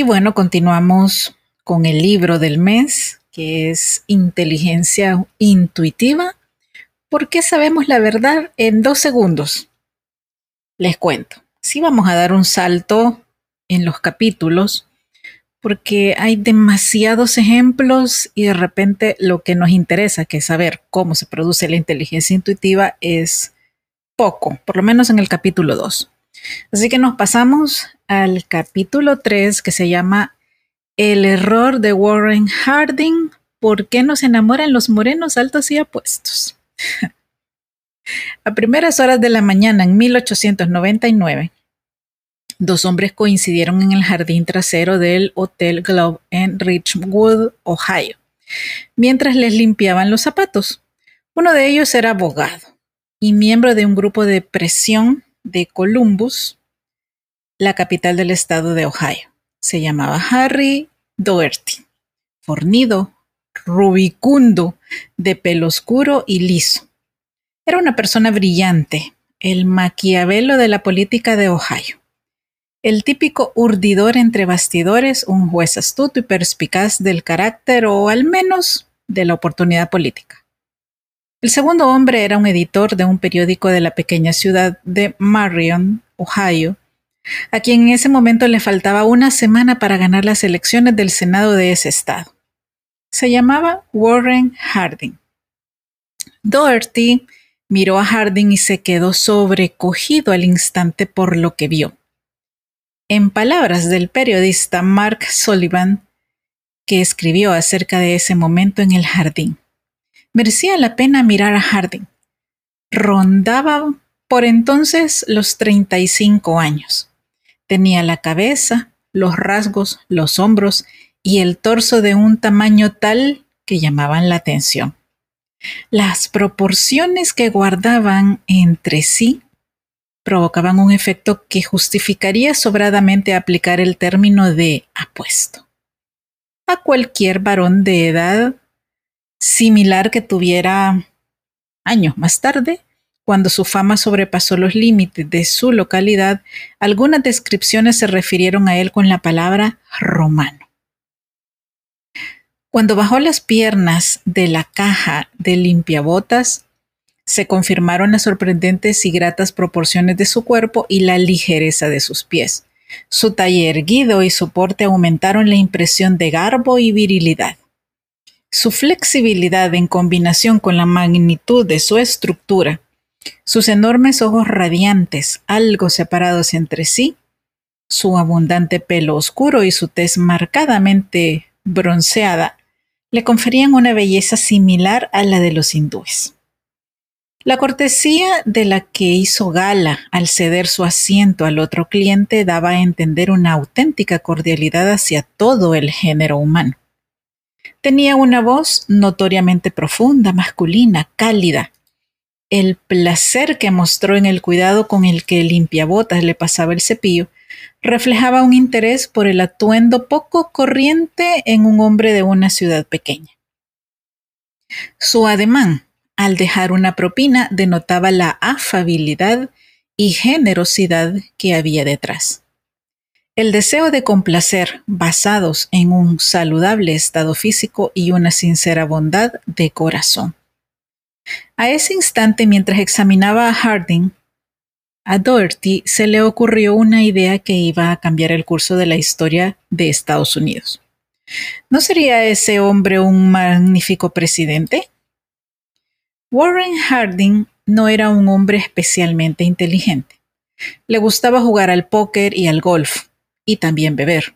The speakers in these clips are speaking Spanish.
Y bueno, continuamos con el libro del mes, que es Inteligencia Intuitiva. ¿Por qué sabemos la verdad en dos segundos? Les cuento. Si vamos a dar un salto en los capítulos, porque hay demasiados ejemplos y de repente lo que nos interesa, que es saber cómo se produce la inteligencia intuitiva, es poco, por lo menos en el capítulo 2. Así que nos pasamos al capítulo 3 que se llama El error de Warren Harding. ¿Por qué nos enamoran los morenos altos y apuestos? A primeras horas de la mañana en 1899, dos hombres coincidieron en el jardín trasero del Hotel Globe en Richwood, Ohio, mientras les limpiaban los zapatos. Uno de ellos era abogado y miembro de un grupo de presión de Columbus, la capital del estado de Ohio. Se llamaba Harry Doherty, fornido, rubicundo, de pelo oscuro y liso. Era una persona brillante, el maquiavelo de la política de Ohio. El típico urdidor entre bastidores, un juez astuto y perspicaz del carácter o al menos de la oportunidad política. El segundo hombre era un editor de un periódico de la pequeña ciudad de Marion, Ohio, a quien en ese momento le faltaba una semana para ganar las elecciones del Senado de ese estado. Se llamaba Warren Harding. Doherty miró a Harding y se quedó sobrecogido al instante por lo que vio. En palabras del periodista Mark Sullivan, que escribió acerca de ese momento en el jardín, Merecía la pena mirar a Harding. Rondaba por entonces los 35 años. Tenía la cabeza, los rasgos, los hombros y el torso de un tamaño tal que llamaban la atención. Las proporciones que guardaban entre sí provocaban un efecto que justificaría sobradamente aplicar el término de apuesto. A cualquier varón de edad similar que tuviera años más tarde, cuando su fama sobrepasó los límites de su localidad, algunas descripciones se refirieron a él con la palabra romano. Cuando bajó las piernas de la caja de limpiabotas, se confirmaron las sorprendentes y gratas proporciones de su cuerpo y la ligereza de sus pies. Su talle erguido y su porte aumentaron la impresión de garbo y virilidad. Su flexibilidad en combinación con la magnitud de su estructura, sus enormes ojos radiantes, algo separados entre sí, su abundante pelo oscuro y su tez marcadamente bronceada, le conferían una belleza similar a la de los hindúes. La cortesía de la que hizo gala al ceder su asiento al otro cliente daba a entender una auténtica cordialidad hacia todo el género humano. Tenía una voz notoriamente profunda, masculina, cálida. El placer que mostró en el cuidado con el que limpiabotas le pasaba el cepillo reflejaba un interés por el atuendo poco corriente en un hombre de una ciudad pequeña. Su ademán, al dejar una propina, denotaba la afabilidad y generosidad que había detrás. El deseo de complacer, basados en un saludable estado físico y una sincera bondad de corazón. A ese instante, mientras examinaba a Harding, a Doherty se le ocurrió una idea que iba a cambiar el curso de la historia de Estados Unidos. ¿No sería ese hombre un magnífico presidente? Warren Harding no era un hombre especialmente inteligente. Le gustaba jugar al póker y al golf, y también beber.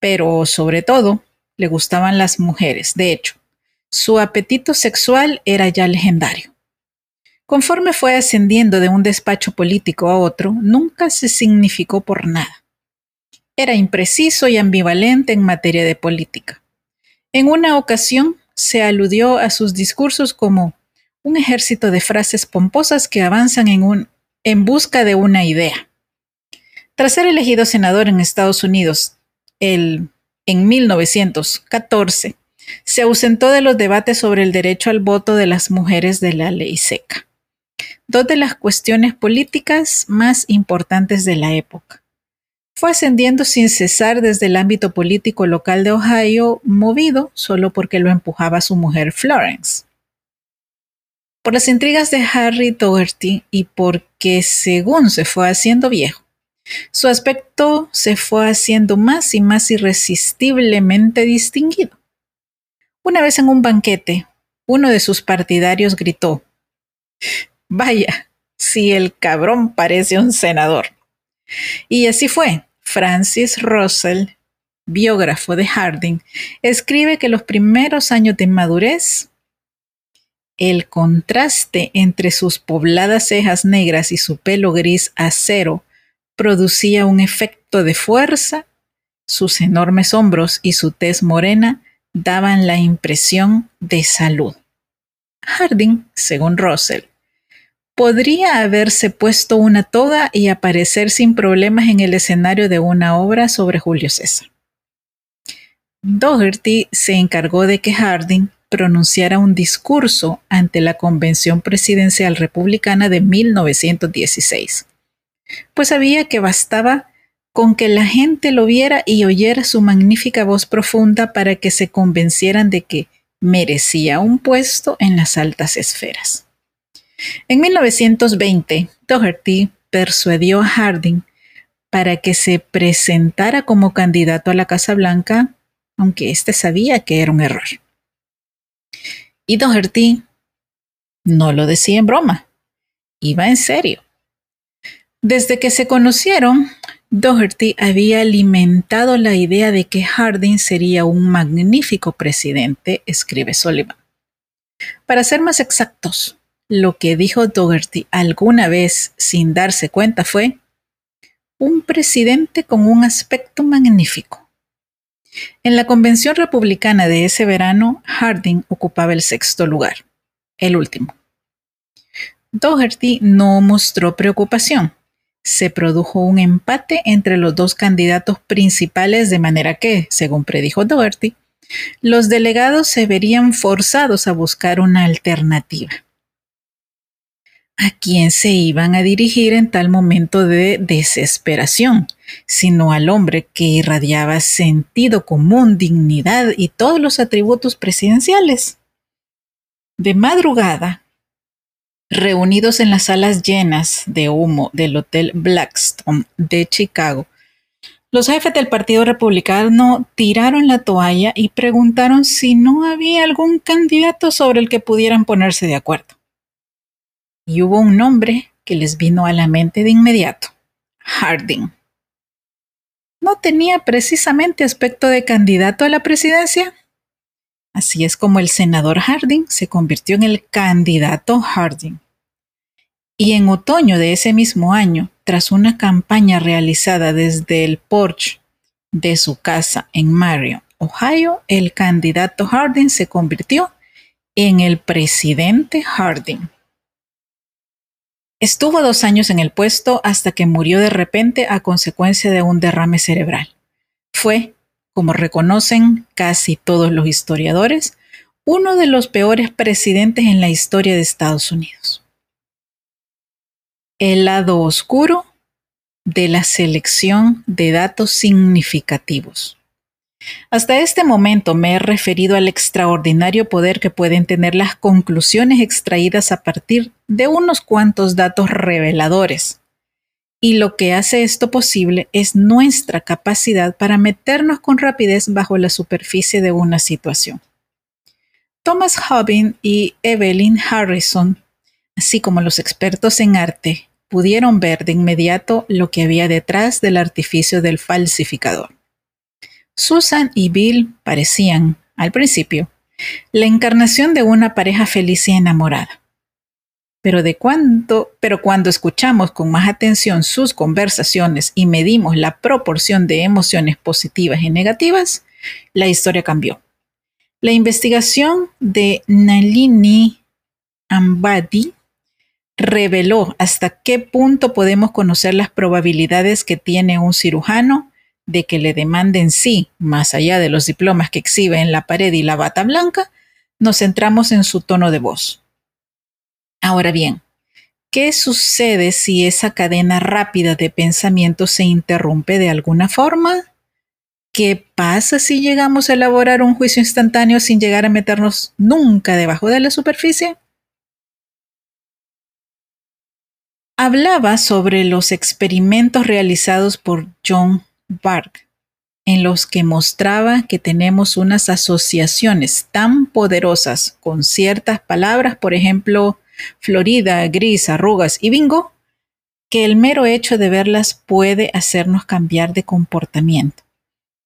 Pero sobre todo, le gustaban las mujeres. De hecho, su apetito sexual era ya legendario. Conforme fue ascendiendo de un despacho político a otro, nunca se significó por nada. Era impreciso y ambivalente en materia de política. En una ocasión se aludió a sus discursos como un ejército de frases pomposas que avanzan en, un, en busca de una idea. Tras ser elegido senador en Estados Unidos el, en 1914, se ausentó de los debates sobre el derecho al voto de las mujeres de la ley seca dos de las cuestiones políticas más importantes de la época. Fue ascendiendo sin cesar desde el ámbito político local de Ohio, movido solo porque lo empujaba su mujer Florence. Por las intrigas de Harry Doherty y porque según se fue haciendo viejo, su aspecto se fue haciendo más y más irresistiblemente distinguido. Una vez en un banquete, uno de sus partidarios gritó, Vaya, si el cabrón parece un senador. Y así fue. Francis Russell, biógrafo de Harding, escribe que los primeros años de madurez, el contraste entre sus pobladas cejas negras y su pelo gris acero producía un efecto de fuerza, sus enormes hombros y su tez morena daban la impresión de salud. Harding, según Russell, podría haberse puesto una toga y aparecer sin problemas en el escenario de una obra sobre Julio César. Doherty se encargó de que Harding pronunciara un discurso ante la Convención Presidencial Republicana de 1916, pues sabía que bastaba con que la gente lo viera y oyera su magnífica voz profunda para que se convencieran de que merecía un puesto en las altas esferas. En 1920, Doherty persuadió a Harding para que se presentara como candidato a la Casa Blanca, aunque éste sabía que era un error. Y Doherty no lo decía en broma, iba en serio. Desde que se conocieron, Doherty había alimentado la idea de que Harding sería un magnífico presidente, escribe Sullivan. Para ser más exactos, lo que dijo Dougherty alguna vez sin darse cuenta fue un presidente con un aspecto magnífico. En la convención republicana de ese verano, Harding ocupaba el sexto lugar, el último. Dougherty no mostró preocupación. Se produjo un empate entre los dos candidatos principales de manera que, según predijo Dougherty, los delegados se verían forzados a buscar una alternativa a quién se iban a dirigir en tal momento de desesperación, sino al hombre que irradiaba sentido común, dignidad y todos los atributos presidenciales. De madrugada, reunidos en las salas llenas de humo del Hotel Blackstone de Chicago, los jefes del Partido Republicano tiraron la toalla y preguntaron si no había algún candidato sobre el que pudieran ponerse de acuerdo y hubo un nombre que les vino a la mente de inmediato, Harding. ¿No tenía precisamente aspecto de candidato a la presidencia? Así es como el senador Harding se convirtió en el candidato Harding. Y en otoño de ese mismo año, tras una campaña realizada desde el porche de su casa en Marion, Ohio, el candidato Harding se convirtió en el presidente Harding. Estuvo dos años en el puesto hasta que murió de repente a consecuencia de un derrame cerebral. Fue, como reconocen casi todos los historiadores, uno de los peores presidentes en la historia de Estados Unidos. El lado oscuro de la selección de datos significativos. Hasta este momento me he referido al extraordinario poder que pueden tener las conclusiones extraídas a partir de unos cuantos datos reveladores. Y lo que hace esto posible es nuestra capacidad para meternos con rapidez bajo la superficie de una situación. Thomas Hobbin y Evelyn Harrison, así como los expertos en arte, pudieron ver de inmediato lo que había detrás del artificio del falsificador. Susan y Bill parecían, al principio, la encarnación de una pareja feliz y enamorada. Pero, de pero cuando escuchamos con más atención sus conversaciones y medimos la proporción de emociones positivas y negativas, la historia cambió. La investigación de Nalini Ambadi reveló hasta qué punto podemos conocer las probabilidades que tiene un cirujano de que le demanden sí, más allá de los diplomas que exhibe en la pared y la bata blanca, nos centramos en su tono de voz. Ahora bien, ¿qué sucede si esa cadena rápida de pensamiento se interrumpe de alguna forma? ¿Qué pasa si llegamos a elaborar un juicio instantáneo sin llegar a meternos nunca debajo de la superficie? Hablaba sobre los experimentos realizados por John Bark, en los que mostraba que tenemos unas asociaciones tan poderosas con ciertas palabras, por ejemplo, Florida, gris, arrugas y bingo, que el mero hecho de verlas puede hacernos cambiar de comportamiento.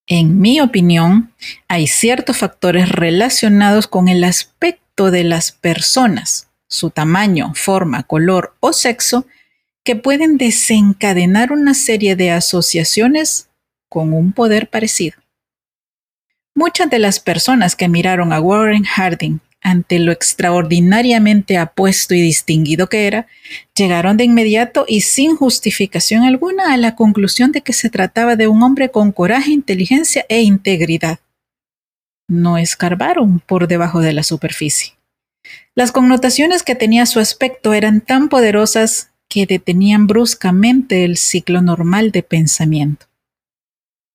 En mi opinión, hay ciertos factores relacionados con el aspecto de las personas, su tamaño, forma, color o sexo, que pueden desencadenar una serie de asociaciones con un poder parecido. Muchas de las personas que miraron a Warren Harding ante lo extraordinariamente apuesto y distinguido que era, llegaron de inmediato y sin justificación alguna a la conclusión de que se trataba de un hombre con coraje, inteligencia e integridad. No escarbaron por debajo de la superficie. Las connotaciones que tenía su aspecto eran tan poderosas que detenían bruscamente el ciclo normal de pensamiento.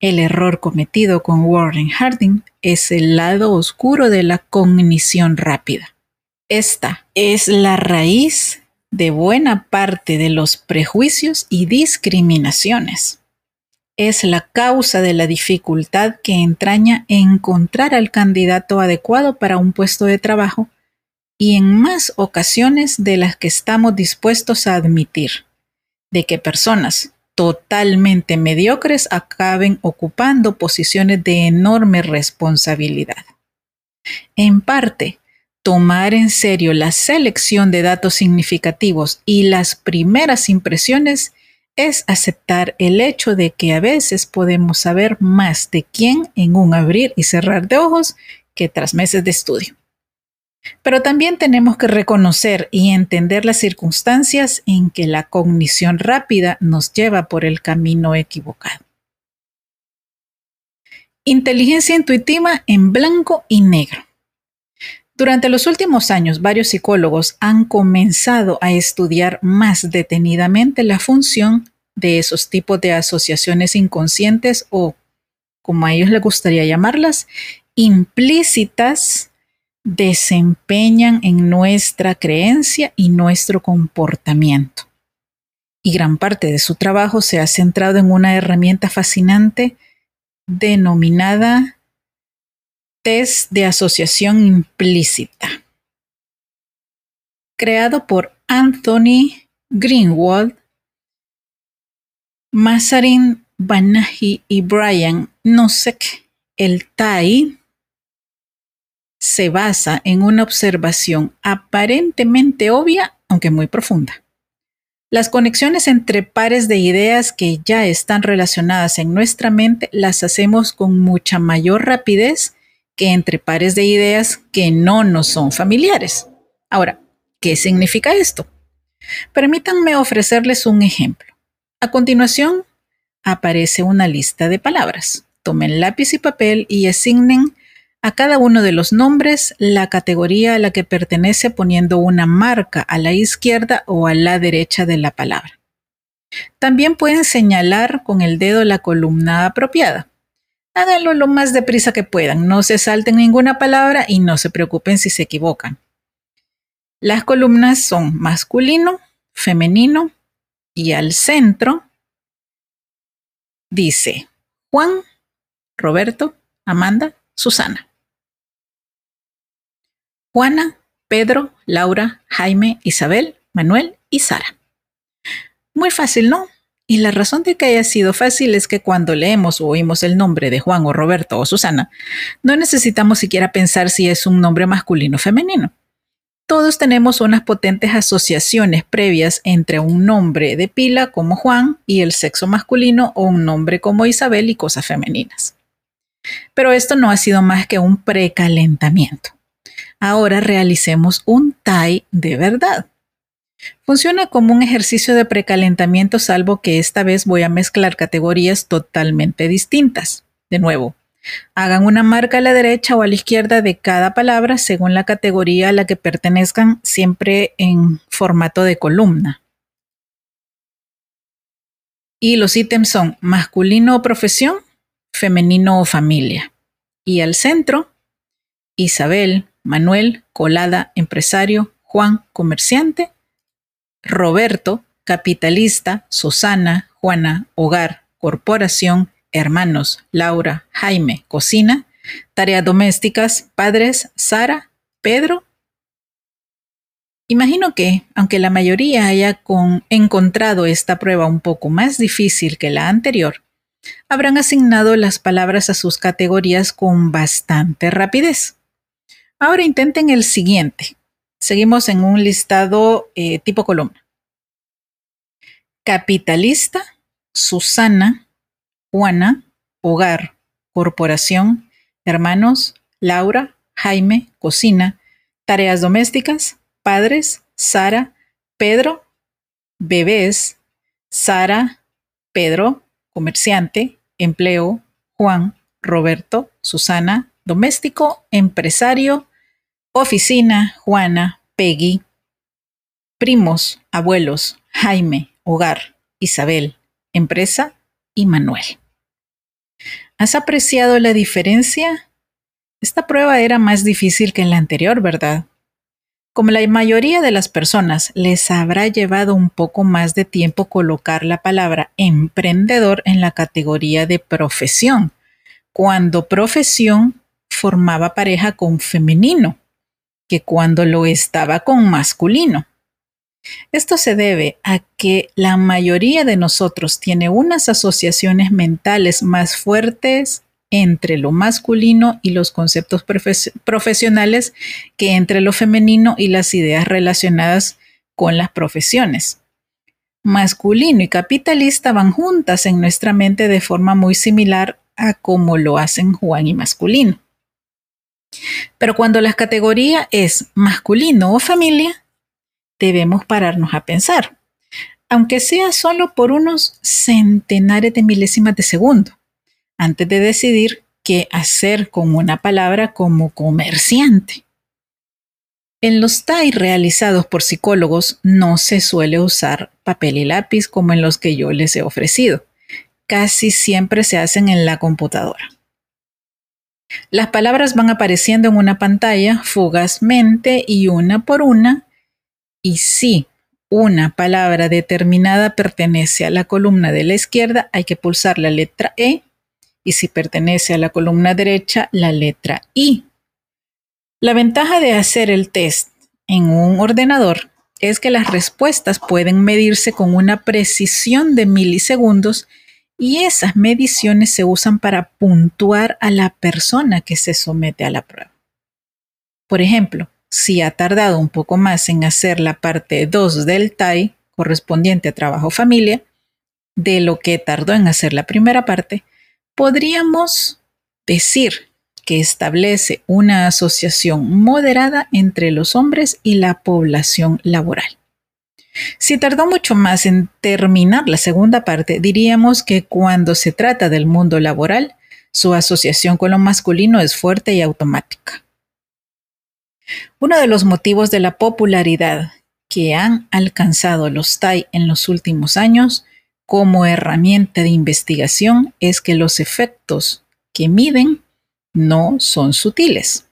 El error cometido con Warren Harding es el lado oscuro de la cognición rápida. Esta es la raíz de buena parte de los prejuicios y discriminaciones. Es la causa de la dificultad que entraña encontrar al candidato adecuado para un puesto de trabajo y en más ocasiones de las que estamos dispuestos a admitir, de que personas totalmente mediocres acaben ocupando posiciones de enorme responsabilidad. En parte, tomar en serio la selección de datos significativos y las primeras impresiones es aceptar el hecho de que a veces podemos saber más de quién en un abrir y cerrar de ojos que tras meses de estudio. Pero también tenemos que reconocer y entender las circunstancias en que la cognición rápida nos lleva por el camino equivocado. Inteligencia intuitiva en blanco y negro. Durante los últimos años, varios psicólogos han comenzado a estudiar más detenidamente la función de esos tipos de asociaciones inconscientes o, como a ellos les gustaría llamarlas, implícitas desempeñan en nuestra creencia y nuestro comportamiento. Y gran parte de su trabajo se ha centrado en una herramienta fascinante denominada test de asociación implícita. Creado por Anthony Greenwald, Mazarin Banahi y Brian Nosek, el TAI se basa en una observación aparentemente obvia, aunque muy profunda. Las conexiones entre pares de ideas que ya están relacionadas en nuestra mente las hacemos con mucha mayor rapidez que entre pares de ideas que no nos son familiares. Ahora, ¿qué significa esto? Permítanme ofrecerles un ejemplo. A continuación, aparece una lista de palabras. Tomen lápiz y papel y asignen a cada uno de los nombres la categoría a la que pertenece poniendo una marca a la izquierda o a la derecha de la palabra. También pueden señalar con el dedo la columna apropiada. Háganlo lo más deprisa que puedan, no se salten ninguna palabra y no se preocupen si se equivocan. Las columnas son masculino, femenino y al centro dice Juan, Roberto, Amanda, Susana. Juana, Pedro, Laura, Jaime, Isabel, Manuel y Sara. Muy fácil, ¿no? Y la razón de que haya sido fácil es que cuando leemos o oímos el nombre de Juan o Roberto o Susana, no necesitamos siquiera pensar si es un nombre masculino o femenino. Todos tenemos unas potentes asociaciones previas entre un nombre de pila como Juan y el sexo masculino o un nombre como Isabel y cosas femeninas. Pero esto no ha sido más que un precalentamiento. Ahora realicemos un TAI de verdad. Funciona como un ejercicio de precalentamiento salvo que esta vez voy a mezclar categorías totalmente distintas. De nuevo, hagan una marca a la derecha o a la izquierda de cada palabra según la categoría a la que pertenezcan, siempre en formato de columna. Y los ítems son masculino o profesión, femenino o familia. Y al centro, Isabel, Manuel, colada, empresario, Juan, comerciante, Roberto, capitalista, Susana, Juana, hogar, corporación, hermanos, Laura, Jaime, cocina, tareas domésticas, padres, Sara, Pedro. Imagino que, aunque la mayoría haya encontrado esta prueba un poco más difícil que la anterior, habrán asignado las palabras a sus categorías con bastante rapidez. Ahora intenten el siguiente. Seguimos en un listado eh, tipo columna. Capitalista, Susana, Juana, Hogar, Corporación, Hermanos, Laura, Jaime, Cocina, Tareas Domésticas, Padres, Sara, Pedro, Bebés, Sara, Pedro, Comerciante, Empleo, Juan, Roberto, Susana, Doméstico, Empresario, Oficina, Juana, Peggy, primos, abuelos, Jaime, hogar, Isabel, empresa y Manuel. ¿Has apreciado la diferencia? Esta prueba era más difícil que la anterior, ¿verdad? Como la mayoría de las personas, les habrá llevado un poco más de tiempo colocar la palabra emprendedor en la categoría de profesión, cuando profesión formaba pareja con femenino que cuando lo estaba con masculino. Esto se debe a que la mayoría de nosotros tiene unas asociaciones mentales más fuertes entre lo masculino y los conceptos profesionales que entre lo femenino y las ideas relacionadas con las profesiones. Masculino y capitalista van juntas en nuestra mente de forma muy similar a como lo hacen Juan y masculino. Pero cuando la categoría es masculino o familia, debemos pararnos a pensar, aunque sea solo por unos centenares de milésimas de segundo, antes de decidir qué hacer con una palabra como comerciante. En los TAI realizados por psicólogos no se suele usar papel y lápiz como en los que yo les he ofrecido. Casi siempre se hacen en la computadora. Las palabras van apareciendo en una pantalla fugazmente y una por una, y si una palabra determinada pertenece a la columna de la izquierda, hay que pulsar la letra E, y si pertenece a la columna derecha, la letra I. La ventaja de hacer el test en un ordenador es que las respuestas pueden medirse con una precisión de milisegundos y esas mediciones se usan para puntuar a la persona que se somete a la prueba. Por ejemplo, si ha tardado un poco más en hacer la parte 2 del TAI correspondiente a trabajo familia, de lo que tardó en hacer la primera parte, podríamos decir que establece una asociación moderada entre los hombres y la población laboral. Si tardó mucho más en terminar la segunda parte, diríamos que cuando se trata del mundo laboral, su asociación con lo masculino es fuerte y automática. Uno de los motivos de la popularidad que han alcanzado los TAI en los últimos años como herramienta de investigación es que los efectos que miden no son sutiles.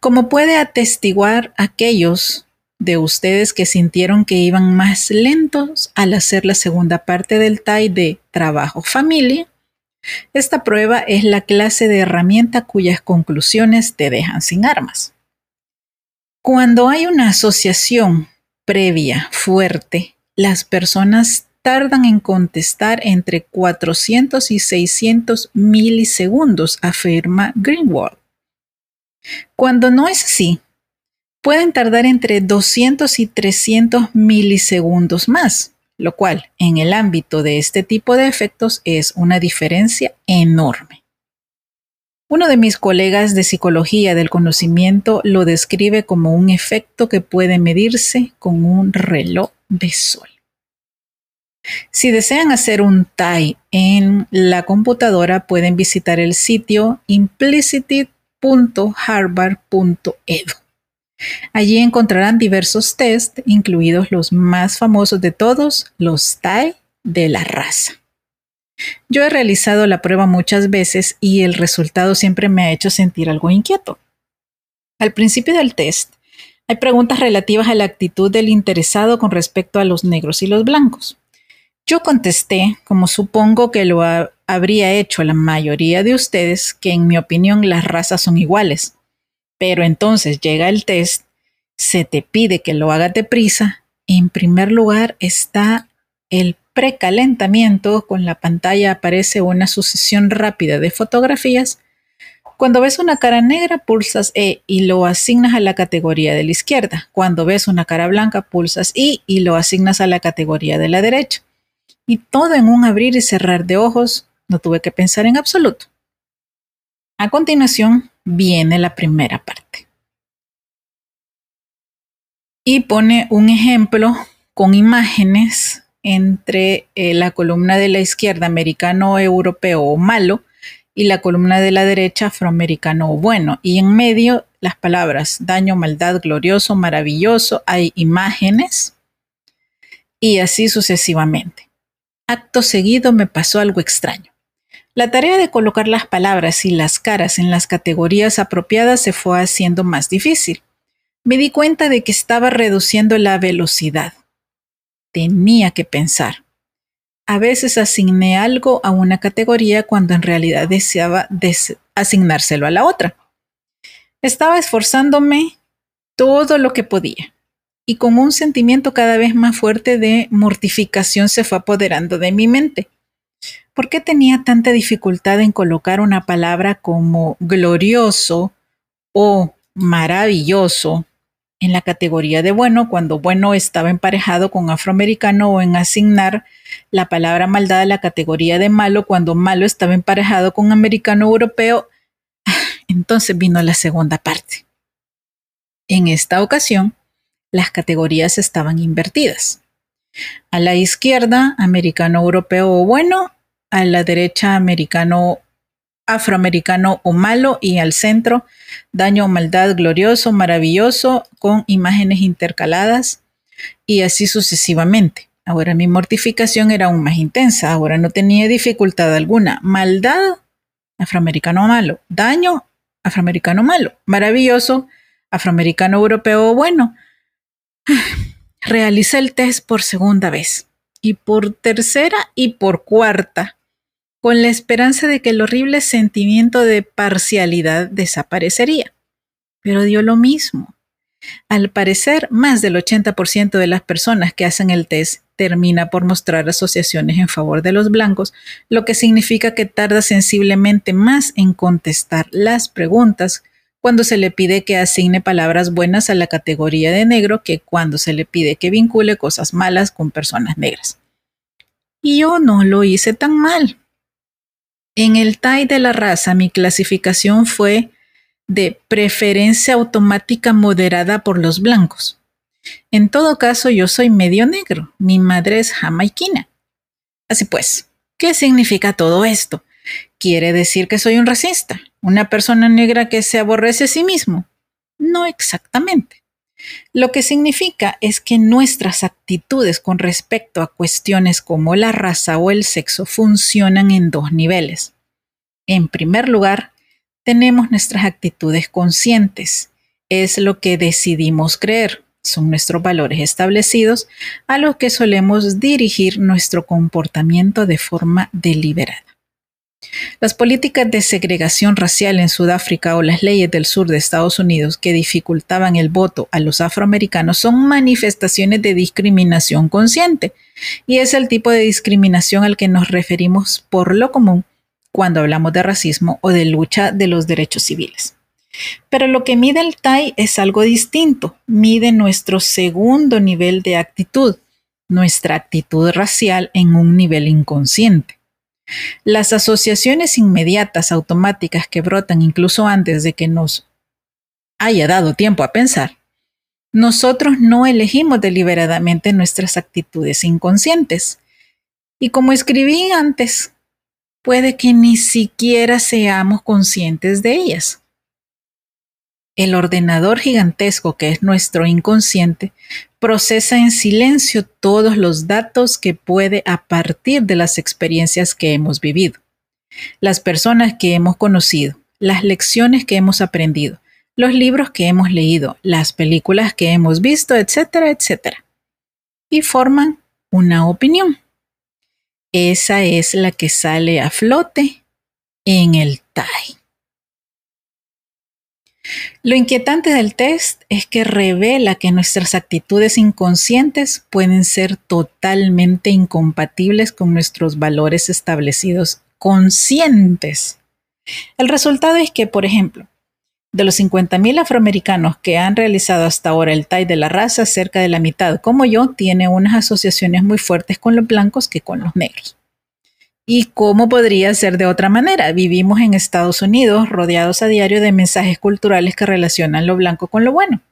Como puede atestiguar aquellos de ustedes que sintieron que iban más lentos al hacer la segunda parte del TAI de trabajo familia, esta prueba es la clase de herramienta cuyas conclusiones te dejan sin armas. Cuando hay una asociación previa fuerte, las personas tardan en contestar entre 400 y 600 milisegundos, afirma Greenwald. Cuando no es así, pueden tardar entre 200 y 300 milisegundos más, lo cual en el ámbito de este tipo de efectos es una diferencia enorme. Uno de mis colegas de psicología del conocimiento lo describe como un efecto que puede medirse con un reloj de sol. Si desean hacer un TAI en la computadora, pueden visitar el sitio implicity.harvard.edu. Allí encontrarán diversos tests, incluidos los más famosos de todos, los TAE de la raza. Yo he realizado la prueba muchas veces y el resultado siempre me ha hecho sentir algo inquieto. Al principio del test, hay preguntas relativas a la actitud del interesado con respecto a los negros y los blancos. Yo contesté, como supongo que lo habría hecho la mayoría de ustedes, que en mi opinión las razas son iguales pero entonces llega el test, se te pide que lo hagas deprisa. En primer lugar está el precalentamiento, con la pantalla aparece una sucesión rápida de fotografías. Cuando ves una cara negra, pulsas E y lo asignas a la categoría de la izquierda. Cuando ves una cara blanca, pulsas I y lo asignas a la categoría de la derecha. Y todo en un abrir y cerrar de ojos, no tuve que pensar en absoluto. A continuación, viene la primera parte. Y pone un ejemplo con imágenes entre eh, la columna de la izquierda americano europeo o malo y la columna de la derecha afroamericano o bueno. Y en medio las palabras daño, maldad, glorioso, maravilloso. Hay imágenes y así sucesivamente. Acto seguido me pasó algo extraño. La tarea de colocar las palabras y las caras en las categorías apropiadas se fue haciendo más difícil. Me di cuenta de que estaba reduciendo la velocidad. Tenía que pensar. A veces asigné algo a una categoría cuando en realidad deseaba asignárselo a la otra. Estaba esforzándome todo lo que podía y con un sentimiento cada vez más fuerte de mortificación se fue apoderando de mi mente. ¿Por qué tenía tanta dificultad en colocar una palabra como glorioso o maravilloso en la categoría de bueno cuando bueno estaba emparejado con afroamericano o en asignar la palabra maldad a la categoría de malo cuando malo estaba emparejado con americano europeo? Entonces vino la segunda parte. En esta ocasión, las categorías estaban invertidas. A la izquierda, americano europeo o bueno, a la derecha americano, afroamericano o malo y al centro daño o maldad glorioso, maravilloso, con imágenes intercaladas y así sucesivamente. Ahora mi mortificación era aún más intensa, ahora no tenía dificultad alguna. Maldad, afroamericano malo. Daño, afroamericano malo. Maravilloso, afroamericano europeo bueno. Realicé el test por segunda vez y por tercera y por cuarta con la esperanza de que el horrible sentimiento de parcialidad desaparecería. Pero dio lo mismo. Al parecer, más del 80% de las personas que hacen el test termina por mostrar asociaciones en favor de los blancos, lo que significa que tarda sensiblemente más en contestar las preguntas cuando se le pide que asigne palabras buenas a la categoría de negro que cuando se le pide que vincule cosas malas con personas negras. Y yo no lo hice tan mal. En el TAI de la raza, mi clasificación fue de preferencia automática moderada por los blancos. En todo caso, yo soy medio negro. Mi madre es jamaiquina. Así pues, ¿qué significa todo esto? ¿Quiere decir que soy un racista? ¿Una persona negra que se aborrece a sí mismo? No exactamente. Lo que significa es que nuestras actitudes con respecto a cuestiones como la raza o el sexo funcionan en dos niveles. En primer lugar, tenemos nuestras actitudes conscientes. Es lo que decidimos creer. Son nuestros valores establecidos a los que solemos dirigir nuestro comportamiento de forma deliberada. Las políticas de segregación racial en Sudáfrica o las leyes del sur de Estados Unidos que dificultaban el voto a los afroamericanos son manifestaciones de discriminación consciente y es el tipo de discriminación al que nos referimos por lo común cuando hablamos de racismo o de lucha de los derechos civiles. Pero lo que mide el TAI es algo distinto, mide nuestro segundo nivel de actitud, nuestra actitud racial en un nivel inconsciente. Las asociaciones inmediatas automáticas que brotan incluso antes de que nos haya dado tiempo a pensar, nosotros no elegimos deliberadamente nuestras actitudes inconscientes. Y como escribí antes, puede que ni siquiera seamos conscientes de ellas. El ordenador gigantesco que es nuestro inconsciente procesa en silencio todos los datos que puede a partir de las experiencias que hemos vivido, las personas que hemos conocido, las lecciones que hemos aprendido, los libros que hemos leído, las películas que hemos visto, etcétera, etcétera. Y forman una opinión. Esa es la que sale a flote en el TAI. Lo inquietante del test es que revela que nuestras actitudes inconscientes pueden ser totalmente incompatibles con nuestros valores establecidos conscientes. El resultado es que, por ejemplo, de los 50.000 afroamericanos que han realizado hasta ahora el TAI de la raza, cerca de la mitad, como yo, tiene unas asociaciones muy fuertes con los blancos que con los negros. ¿Y cómo podría ser de otra manera? Vivimos en Estados Unidos rodeados a diario de mensajes culturales que relacionan lo blanco con lo bueno.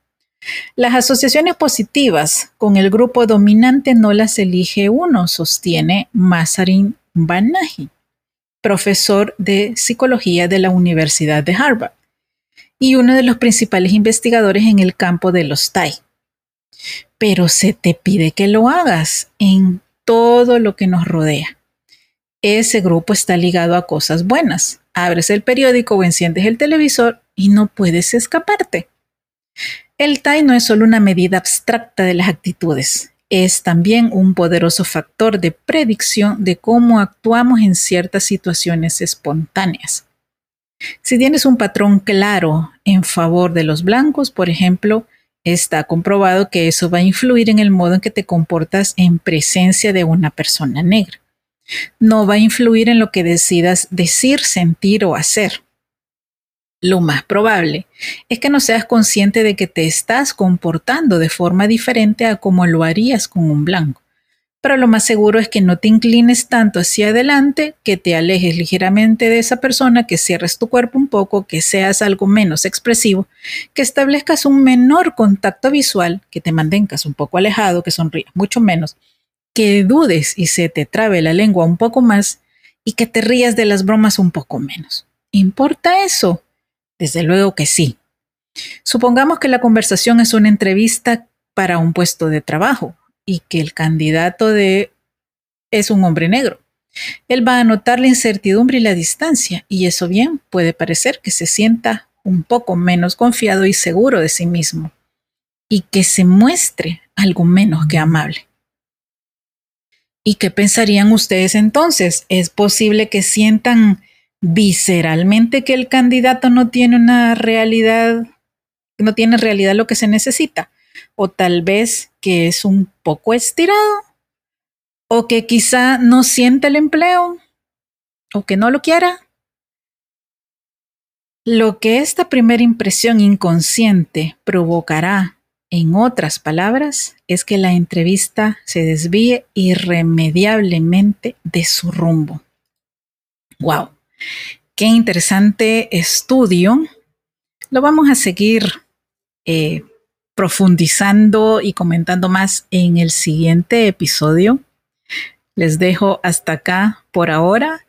Las asociaciones positivas con el grupo dominante no las elige uno, sostiene Mazarin Banahi, profesor de psicología de la Universidad de Harvard y uno de los principales investigadores en el campo de los TAI. Pero se te pide que lo hagas en todo lo que nos rodea ese grupo está ligado a cosas buenas. Abres el periódico o enciendes el televisor y no puedes escaparte. El TAI no es solo una medida abstracta de las actitudes, es también un poderoso factor de predicción de cómo actuamos en ciertas situaciones espontáneas. Si tienes un patrón claro en favor de los blancos, por ejemplo, está comprobado que eso va a influir en el modo en que te comportas en presencia de una persona negra no va a influir en lo que decidas decir, sentir o hacer. Lo más probable es que no seas consciente de que te estás comportando de forma diferente a como lo harías con un blanco. Pero lo más seguro es que no te inclines tanto hacia adelante, que te alejes ligeramente de esa persona, que cierres tu cuerpo un poco, que seas algo menos expresivo, que establezcas un menor contacto visual, que te mantengas un poco alejado, que sonrías mucho menos que dudes y se te trabe la lengua un poco más y que te rías de las bromas un poco menos. ¿Importa eso? Desde luego que sí. Supongamos que la conversación es una entrevista para un puesto de trabajo y que el candidato de es un hombre negro. Él va a notar la incertidumbre y la distancia, y eso bien puede parecer que se sienta un poco menos confiado y seguro de sí mismo, y que se muestre algo menos que amable. ¿Y qué pensarían ustedes entonces? ¿Es posible que sientan visceralmente que el candidato no tiene una realidad, no tiene realidad lo que se necesita? O tal vez que es un poco estirado, o que quizá no siente el empleo, o que no lo quiera. Lo que esta primera impresión inconsciente provocará en otras palabras, es que la entrevista se desvíe irremediablemente de su rumbo. ¡Wow! Qué interesante estudio. Lo vamos a seguir eh, profundizando y comentando más en el siguiente episodio. Les dejo hasta acá por ahora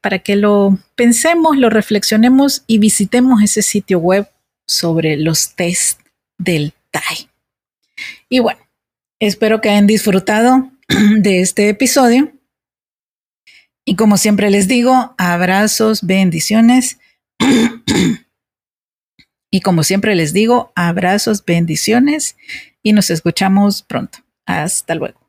para que lo pensemos, lo reflexionemos y visitemos ese sitio web sobre los test del Y bueno, espero que hayan disfrutado de este episodio. Y como siempre les digo, abrazos, bendiciones. y como siempre les digo, abrazos, bendiciones y nos escuchamos pronto. Hasta luego.